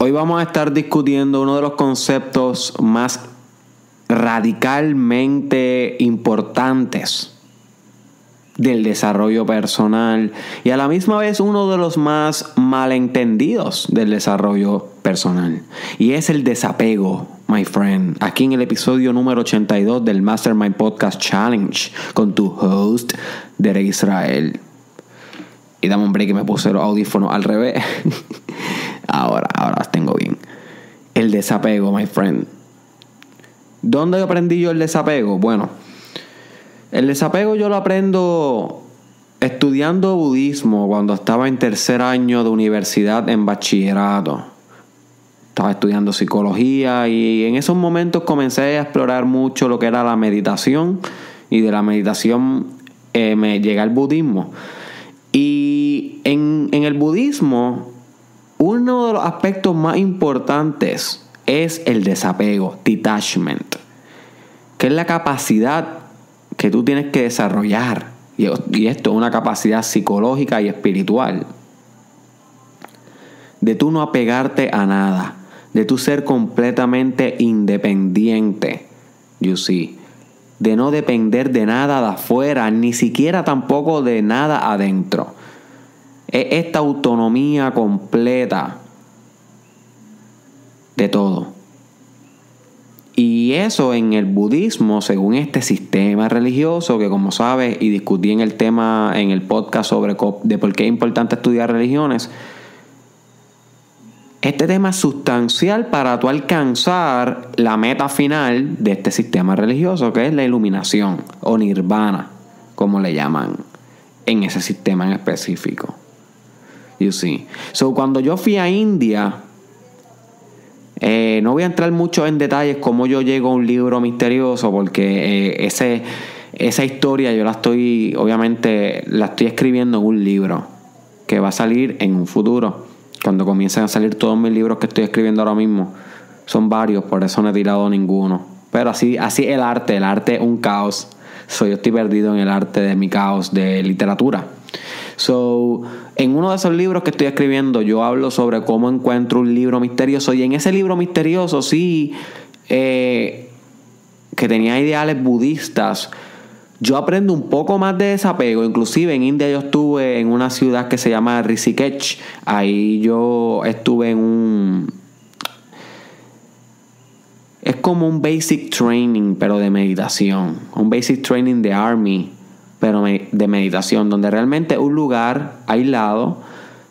Hoy vamos a estar discutiendo uno de los conceptos más radicalmente importantes del desarrollo personal y a la misma vez uno de los más malentendidos del desarrollo personal. Y es el desapego, my friend. Aquí en el episodio número 82 del Mastermind Podcast Challenge con tu host, Derek Israel. Y dame un break que me puse los audífonos al revés. ahora, ahora las tengo bien. El desapego, my friend. ¿Dónde aprendí yo el desapego? Bueno, el desapego yo lo aprendo estudiando budismo cuando estaba en tercer año de universidad en bachillerato. Estaba estudiando psicología y en esos momentos comencé a explorar mucho lo que era la meditación y de la meditación eh, me llega el budismo. Y en, en el budismo, uno de los aspectos más importantes es el desapego, detachment, que es la capacidad que tú tienes que desarrollar. Y esto es una capacidad psicológica y espiritual. De tú no apegarte a nada. De tú ser completamente independiente. You see. De no depender de nada de afuera, ni siquiera tampoco de nada adentro. Es esta autonomía completa de todo. Y eso en el budismo, según este sistema religioso, que como sabes, y discutí en el tema, en el podcast sobre de por qué es importante estudiar religiones, este tema es sustancial para tú alcanzar la meta final de este sistema religioso, que es la iluminación o nirvana, como le llaman en ese sistema en específico. You see. So, cuando yo fui a India, eh, no voy a entrar mucho en detalles cómo yo llego a un libro misterioso, porque eh, ese, esa historia yo la estoy, obviamente, la estoy escribiendo en un libro que va a salir en un futuro, cuando comiencen a salir todos mis libros que estoy escribiendo ahora mismo. Son varios, por eso no he tirado ninguno. Pero así, así el arte, el arte es un caos. soy yo estoy perdido en el arte de mi caos de literatura. So, en uno de esos libros que estoy escribiendo, yo hablo sobre cómo encuentro un libro misterioso. Y en ese libro misterioso, sí, eh, que tenía ideales budistas, yo aprendo un poco más de desapego. Inclusive en India yo estuve en una ciudad que se llama Rishikesh. Ahí yo estuve en un... Es como un basic training, pero de meditación. Un basic training de army de meditación, donde realmente un lugar aislado,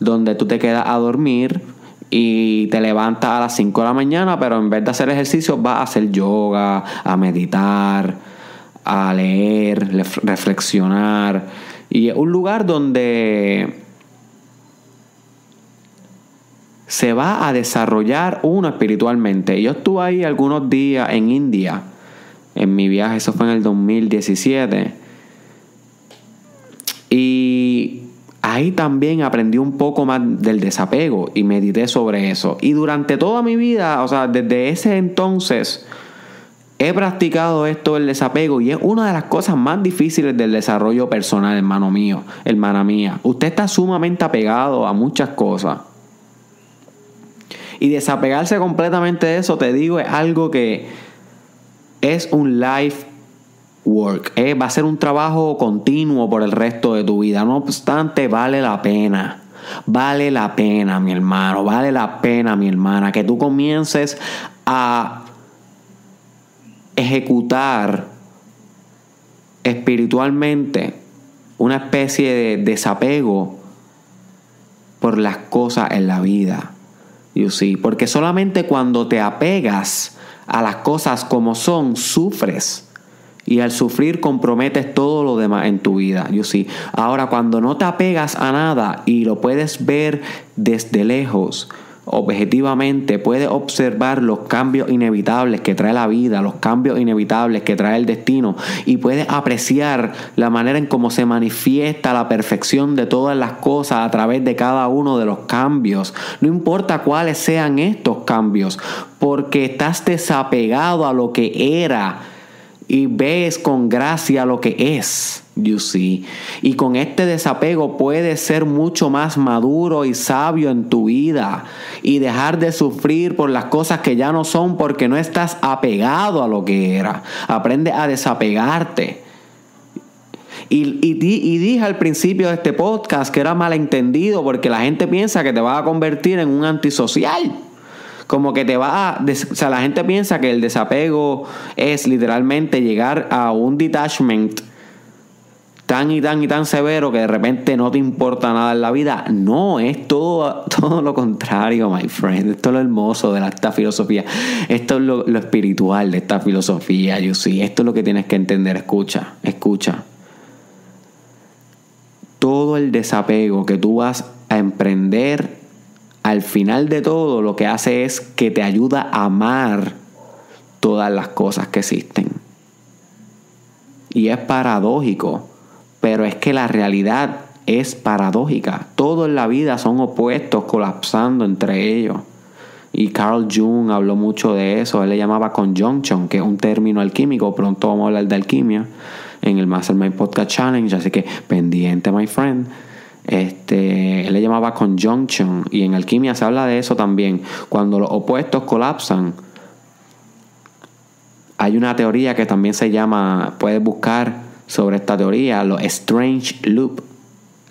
donde tú te quedas a dormir y te levantas a las 5 de la mañana, pero en vez de hacer ejercicio vas a hacer yoga, a meditar, a leer, reflexionar. Y es un lugar donde se va a desarrollar uno espiritualmente. Yo estuve ahí algunos días en India, en mi viaje, eso fue en el 2017 y ahí también aprendí un poco más del desapego y medité sobre eso. Y durante toda mi vida, o sea, desde ese entonces, he practicado esto del desapego y es una de las cosas más difíciles del desarrollo personal, hermano mío, hermana mía. Usted está sumamente apegado a muchas cosas. Y desapegarse completamente de eso, te digo, es algo que es un life work. Eh, va a ser un trabajo continuo por el resto de tu vida. No obstante, vale la pena. Vale la pena, mi hermano. Vale la pena, mi hermana. Que tú comiences a ejecutar espiritualmente una especie de desapego por las cosas en la vida. You see? Porque solamente cuando te apegas a las cosas como son, sufres. Y al sufrir comprometes todo lo demás en tu vida. Yo sí. Ahora, cuando no te apegas a nada y lo puedes ver desde lejos, objetivamente puedes observar los cambios inevitables que trae la vida, los cambios inevitables que trae el destino y puedes apreciar la manera en cómo se manifiesta la perfección de todas las cosas a través de cada uno de los cambios. No importa cuáles sean estos cambios, porque estás desapegado a lo que era y ves con gracia lo que es. You see. Y con este desapego puedes ser mucho más maduro y sabio en tu vida y dejar de sufrir por las cosas que ya no son porque no estás apegado a lo que era. Aprende a desapegarte. Y, y, dije al principio de este podcast que era malentendido porque la gente piensa que te vas a convertir en un antisocial. Como que te va a... O sea, la gente piensa que el desapego es literalmente llegar a un detachment tan y tan y tan severo que de repente no te importa nada en la vida. No, es todo, todo lo contrario, my friend. Esto es lo hermoso de esta filosofía. Esto es lo, lo espiritual de esta filosofía, you see. Esto es lo que tienes que entender. Escucha, escucha. Todo el desapego que tú vas a emprender, al final de todo, lo que hace es que te ayuda a amar todas las cosas que existen. Y es paradójico pero es que la realidad es paradójica. Todo en la vida son opuestos colapsando entre ellos. Y Carl Jung habló mucho de eso. Él le llamaba conjunction, que es un término alquímico. Pronto vamos a hablar de alquimia en el Mastermind Podcast Challenge. Así que pendiente, my friend. Este, él le llamaba conjunction. Y en alquimia se habla de eso también. Cuando los opuestos colapsan. Hay una teoría que también se llama, puedes buscar sobre esta teoría, los Strange Loop.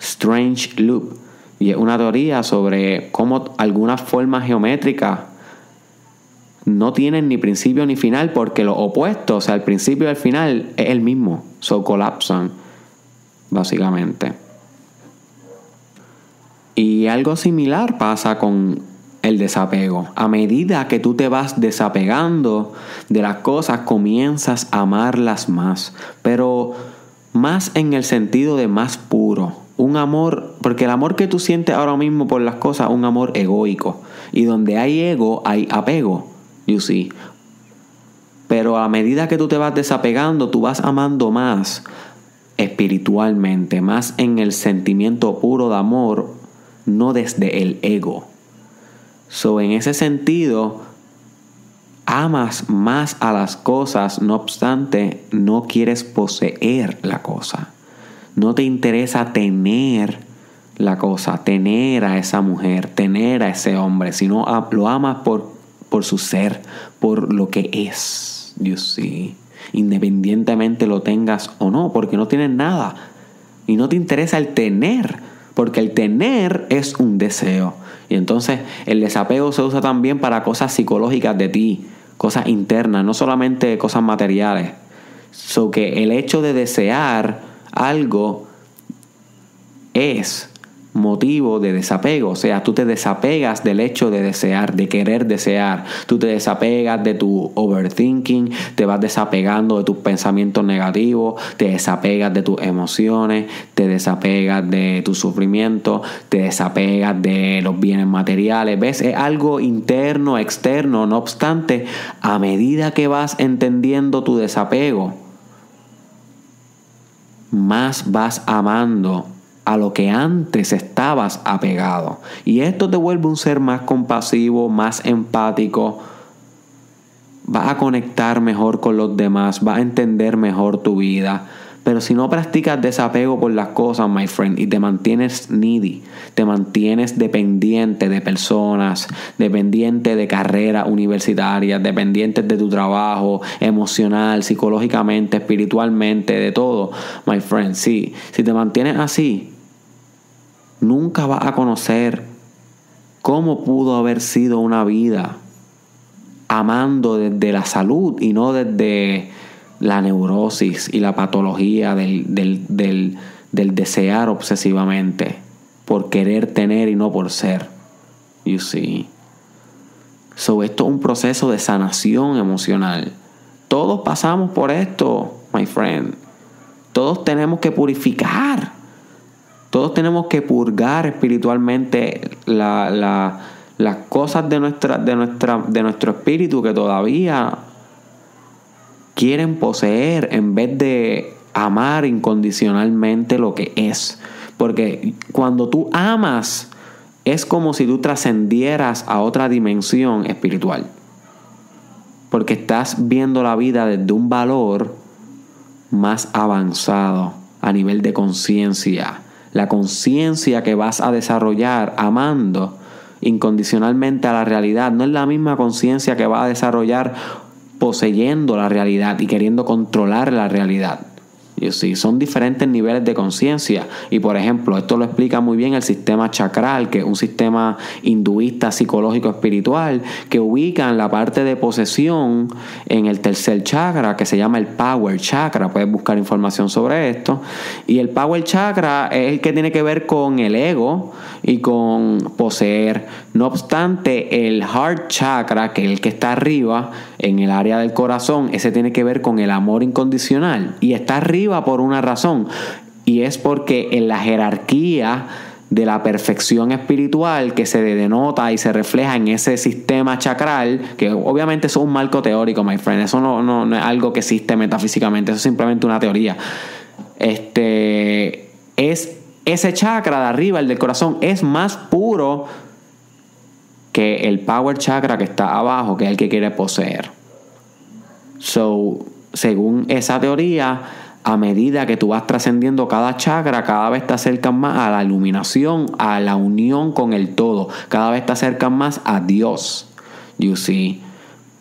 Strange Loop. Y es una teoría sobre cómo algunas formas geométricas no tienen ni principio ni final porque lo opuesto, o sea, el principio y el final es el mismo. So colapsan, básicamente. Y algo similar pasa con el desapego. A medida que tú te vas desapegando de las cosas, comienzas a amarlas más. Pero más en el sentido de más puro. Un amor, porque el amor que tú sientes ahora mismo por las cosas un amor egoico. Y donde hay ego, hay apego. You see. Pero a medida que tú te vas desapegando, tú vas amando más espiritualmente, más en el sentimiento puro de amor, no desde el ego. So, en ese sentido, amas más a las cosas, no obstante, no quieres poseer la cosa. No te interesa tener la cosa, tener a esa mujer, tener a ese hombre, sino lo amas por, por su ser, por lo que es. You see. Independientemente lo tengas o no, porque no tienes nada. Y no te interesa el tener, porque el tener es un deseo. Y entonces el desapego se usa también para cosas psicológicas de ti, cosas internas, no solamente cosas materiales. So que el hecho de desear algo es motivo de desapego. O sea, tú te desapegas del hecho de desear, de querer desear. Tú te desapegas de tu overthinking, te vas desapegando de tus pensamientos negativos, te desapegas de tus emociones, te desapegas de tu sufrimiento, te desapegas de los bienes materiales. ¿Ves? Es algo interno, externo. No obstante, a medida que vas entendiendo tu desapego, más vas amando a lo que antes estabas apegado. Y esto te vuelve un ser más compasivo, más empático. Va a conectar mejor con los demás, va a entender mejor tu vida. Pero si no practicas desapego por las cosas, my friend, y te mantienes needy, te mantienes dependiente de personas, dependiente de carreras universitarias, dependiente de tu trabajo emocional, psicológicamente, espiritualmente, de todo, my friend, sí. Si te mantienes así, nunca vas a conocer cómo pudo haber sido una vida amando desde la salud y no desde la neurosis y la patología del, del, desear obsesivamente por querer tener y no por ser. You see. So, esto es un proceso de sanación emocional. Todos pasamos por esto, my friend. Todos tenemos que purificar todos tenemos que purgar espiritualmente las cosas de, de, de nuestro espíritu que todavía quieren poseer en vez de amar incondicionalmente lo que es. Porque cuando tú amas, es como si tú trascendieras a otra dimensión espiritual. Porque estás viendo la vida desde un valor más avanzado a nivel de conciencia. La conciencia que vas a desarrollar amando incondicionalmente a la realidad no es la misma conciencia que vas a desarrollar poseyendo la realidad y queriendo controlar la realidad. Sí, son diferentes niveles de conciencia. Y por ejemplo, esto lo explica muy bien el sistema chakral, que es un sistema hinduista psicológico espiritual que ubica en la parte de posesión en el tercer chakra, que se llama el Power Chakra. Puedes buscar información sobre esto. Y el Power Chakra es el que tiene que ver con el ego y con poseer. No obstante, el Heart Chakra, que es el que está arriba, en el área del corazón, ese tiene que ver con el amor incondicional. Y está arriba por una razón. Y es porque en la jerarquía de la perfección espiritual que se denota y se refleja en ese sistema chakral, que obviamente es un marco teórico, my friend, eso no, no, es algo que existe metafísicamente, eso es simplemente una teoría. Este es ese chakra de arriba, el del corazón, es más puro que el power chakra que está abajo, que es el que quiere poseer. So, según esa teoría, a medida que tú vas trascendiendo cada chakra, cada vez te acercas más a la iluminación, a la unión con el todo. Cada vez te acercas más a Dios. You see.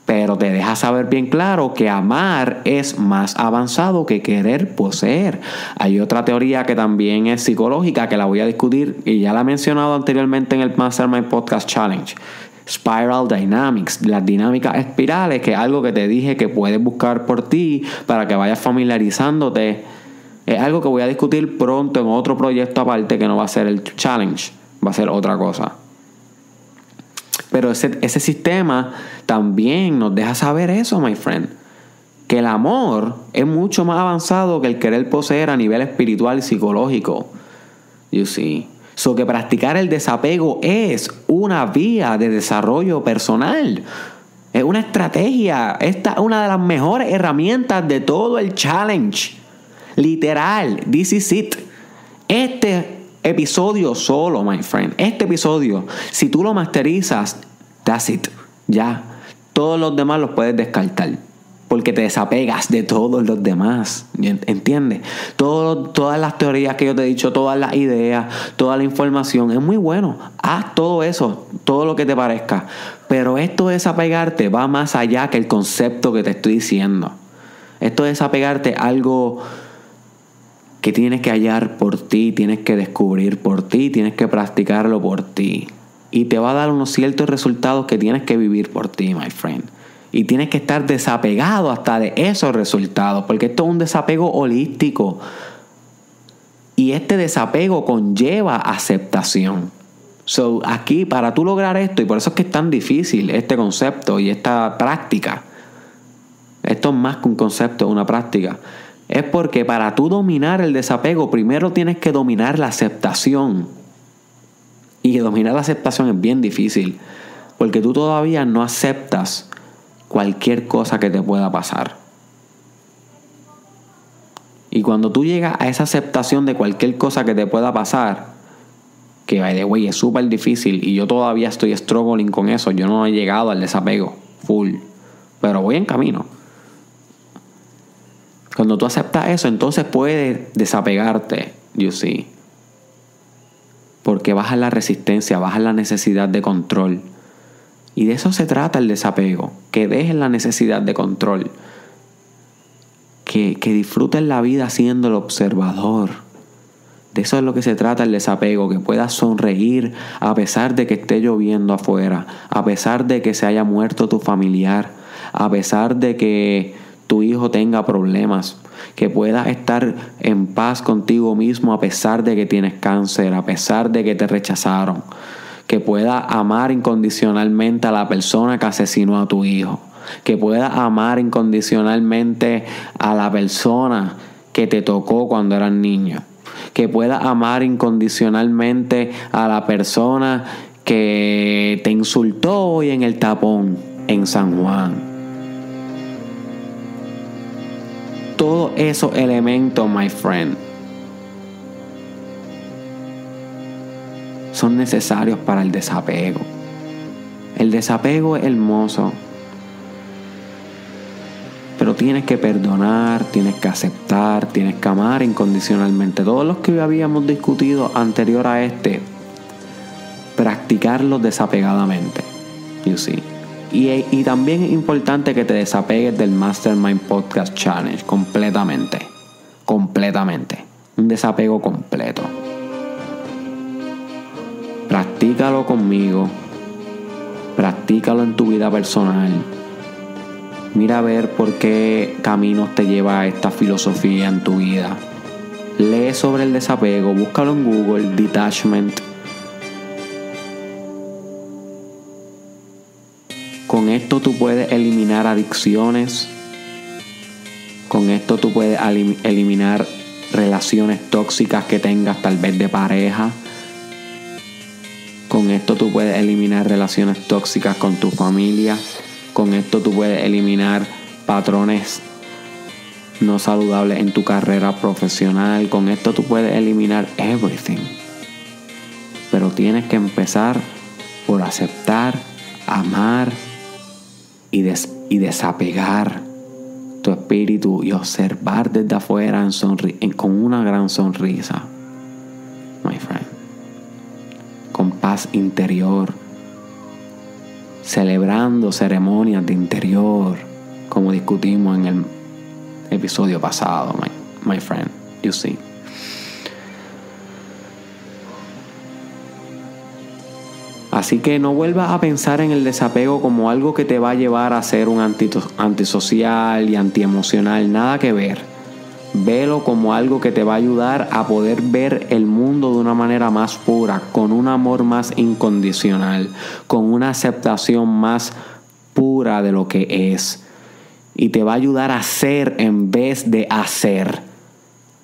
Pero te deja saber bien claro que amar es más avanzado que querer poseer. Hay otra teoría que también es psicológica que la voy a discutir y ya la he mencionado anteriormente en el Mastermind Podcast Challenge. Spiral Dynamics, las dinámicas espirales, que es algo que te dije que puedes buscar por ti para que vayas familiarizándote. Es algo que voy a discutir pronto en otro proyecto aparte que no va a ser el challenge, va a ser otra cosa. Pero ese, ese sistema también nos deja saber eso, my friend. Que el amor es mucho más avanzado que el querer poseer a nivel espiritual y psicológico. You see. So que practicar el desapego es una vía de desarrollo personal. Es una estrategia. Esta es una de las mejores herramientas de todo el challenge. Literal, this is it. Este episodio solo, my friend. Este episodio, si tú lo masterizas, that's it. Ya. Todos los demás los puedes descartar porque te desapegas de todos los demás. ¿Entiendes? todas las teorías que yo te he dicho, todas las ideas, toda la información, es muy bueno. Haz todo eso, todo lo que te parezca. Pero esto de desapegarte va más allá que el concepto que te estoy diciendo. Esto de desapegarte algo que tienes que hallar por ti, tienes que descubrir por ti, tienes que practicarlo por ti. Y te va a dar unos ciertos resultados que tienes que vivir por ti, my friend. Y tienes que estar desapegado hasta de esos resultados, porque esto es un desapego holístico. Y este desapego conlleva aceptación. So, aquí, para tú lograr esto, y por eso es que es tan difícil este concepto y esta práctica, esto es más que un concepto, una práctica, es porque para tú dominar el desapego, primero tienes que dominar la aceptación. Y dominar la aceptación es bien difícil, porque tú todavía no aceptas cualquier cosa que te pueda pasar. Y cuando tú llegas a esa aceptación de cualquier cosa que te pueda pasar, que by the way es súper difícil y yo todavía estoy struggling con eso, yo no he llegado al desapego full, pero voy en camino. Cuando tú aceptas eso, entonces puedes desapegarte, you see. Porque baja la resistencia, baja la necesidad de control. Y de eso se trata el desapego, que dejen la necesidad de control, que, que disfruten la vida siendo el observador. De eso es lo que se trata el desapego, que puedas sonreír a pesar de que esté lloviendo afuera, a pesar de que se haya muerto tu familiar, a pesar de que tu hijo tenga problemas, que puedas estar en paz contigo mismo a pesar de que tienes cáncer, a pesar de que te rechazaron, que pueda amar incondicionalmente a la persona que asesinó a tu hijo, que pueda amar incondicionalmente a la persona que te tocó cuando eras niño, que pueda amar incondicionalmente a la persona que te insultó hoy en el tapón en San Juan. Todos esos elementos, my friend, son necesarios para el desapego. El desapego es hermoso, pero tienes que perdonar, tienes que aceptar, tienes que amar incondicionalmente. Todos los que habíamos discutido anterior a este, practicarlos desapegadamente. You see. Y, y también es importante que te desapegues del Mastermind Podcast Challenge completamente. Completamente. Un desapego completo. Practícalo conmigo. Practícalo en tu vida personal. Mira a ver por qué caminos te lleva esta filosofía en tu vida. Lee sobre el desapego, búscalo en Google, detachment. Con esto tú puedes eliminar adicciones. Con esto tú puedes eliminar relaciones tóxicas que tengas tal vez de pareja esto tú puedes eliminar relaciones tóxicas con tu familia. Con esto tú puedes eliminar patrones no saludables en tu carrera profesional. Con esto tú puedes eliminar everything. Pero tienes que empezar por aceptar, amar y, y desapegar tu espíritu y observar desde afuera en con una gran sonrisa. My friend con paz interior, celebrando ceremonias de interior, como discutimos en el episodio pasado, my, my friend, you see. Así que no vuelvas a pensar en el desapego como algo que te va a llevar a ser un antisocial y antiemocional, nada que ver. Velo como algo que te va a ayudar a poder ver el mundo de una manera más pura, con un amor más incondicional, con una aceptación más pura de lo que es. Y te va a ayudar a ser en vez de hacer.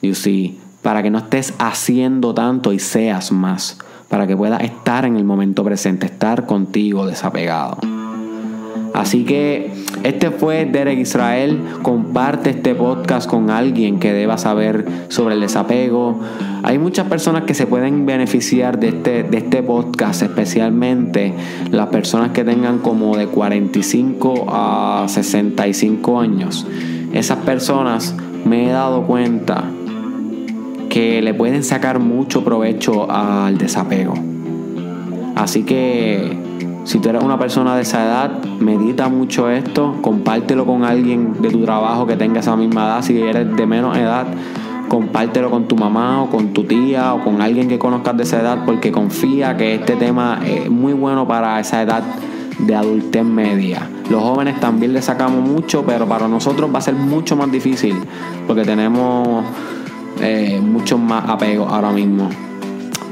You see, para que no estés haciendo tanto y seas más. Para que puedas estar en el momento presente, estar contigo desapegado. Así que este fue Derek Israel. Comparte este podcast con alguien que deba saber sobre el desapego. Hay muchas personas que se pueden beneficiar de este, de este podcast, especialmente las personas que tengan como de 45 a 65 años. Esas personas me he dado cuenta que le pueden sacar mucho provecho al desapego. Así que si tú eres una persona de esa edad, medita mucho esto, compártelo con alguien de tu trabajo que tenga esa misma edad. Si eres de menos edad, compártelo con tu mamá o con tu tía o con alguien que conozcas de esa edad porque confía que este tema es muy bueno para esa edad de adultez media. Los jóvenes también le sacamos mucho, pero para nosotros va a ser mucho más difícil porque tenemos eh, muchos más apegos ahora mismo.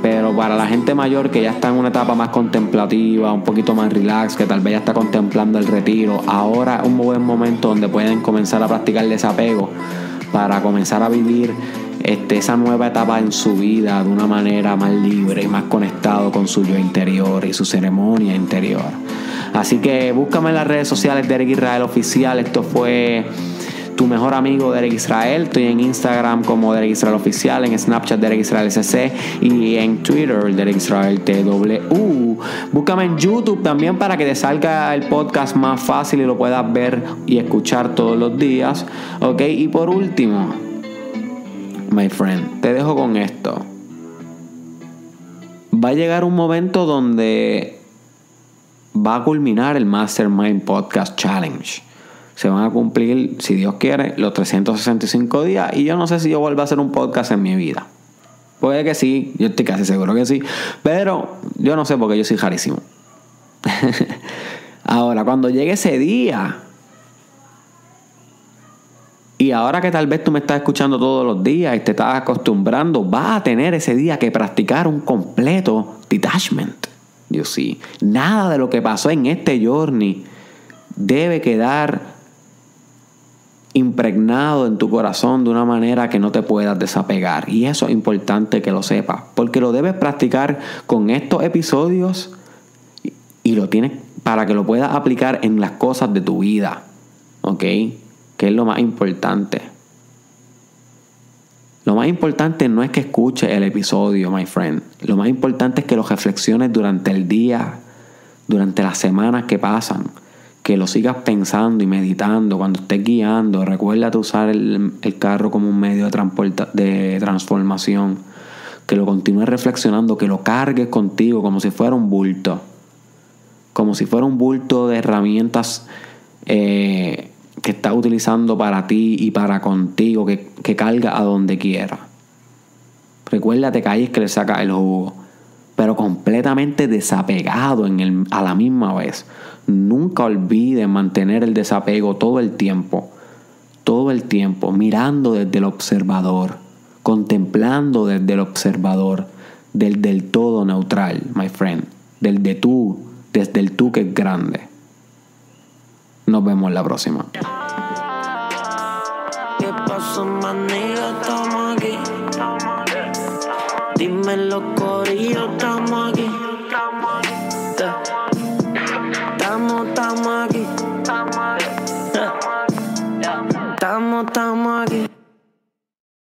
Pero para la gente mayor que ya está en una etapa más contemplativa, un poquito más relax, que tal vez ya está contemplando el retiro, ahora es un buen momento donde pueden comenzar a practicar el desapego para comenzar a vivir este, esa nueva etapa en su vida de una manera más libre y más conectado con su yo interior y su ceremonia interior. Así que búscame en las redes sociales de Eric Israel Oficial. Esto fue tu mejor amigo Derek Israel. Estoy en Instagram como Derek Israel Oficial, en Snapchat Derek Israel SC y en Twitter Derek Israel TW. Búscame en YouTube también para que te salga el podcast más fácil y lo puedas ver y escuchar todos los días. Ok, y por último, my friend, te dejo con esto. Va a llegar un momento donde va a culminar el Mastermind Podcast Challenge se van a cumplir, si Dios quiere, los 365 días. Y yo no sé si yo vuelvo a hacer un podcast en mi vida. Puede que sí, yo estoy casi seguro que sí. Pero yo no sé porque yo soy jarísimo. ahora, cuando llegue ese día, y ahora que tal vez tú me estás escuchando todos los días y te estás acostumbrando, vas a tener ese día que practicar un completo detachment. Yo sí. Nada de lo que pasó en este journey debe quedar impregnado en tu corazón de una manera que no te puedas desapegar. Y eso es importante que lo sepas, porque lo debes practicar con estos episodios y lo tienes para que lo puedas aplicar en las cosas de tu vida. ¿Ok? Que es lo más importante. Lo más importante no es que escuches el episodio, my friend. Lo más importante es que lo reflexiones durante el día, durante las semanas que pasan que lo sigas pensando y meditando cuando estés guiando. Recuérdate usar el, carro como un medio de, de transformación. Que lo continúes reflexionando, que lo cargues contigo como si fuera un bulto. Como si fuera un bulto de herramientas eh, que estás utilizando para ti y para contigo, que, que carga a donde quiera. Recuérdate que ahí es que le saca el jugo, pero completamente desapegado en el, a la misma vez. Nunca olvides mantener el desapego todo el tiempo, todo el tiempo, mirando desde el observador, contemplando desde el observador, del del todo neutral, my friend, del de tú, desde el tú que es grande. Nos vemos la próxima. ¿Qué pasó. Dime.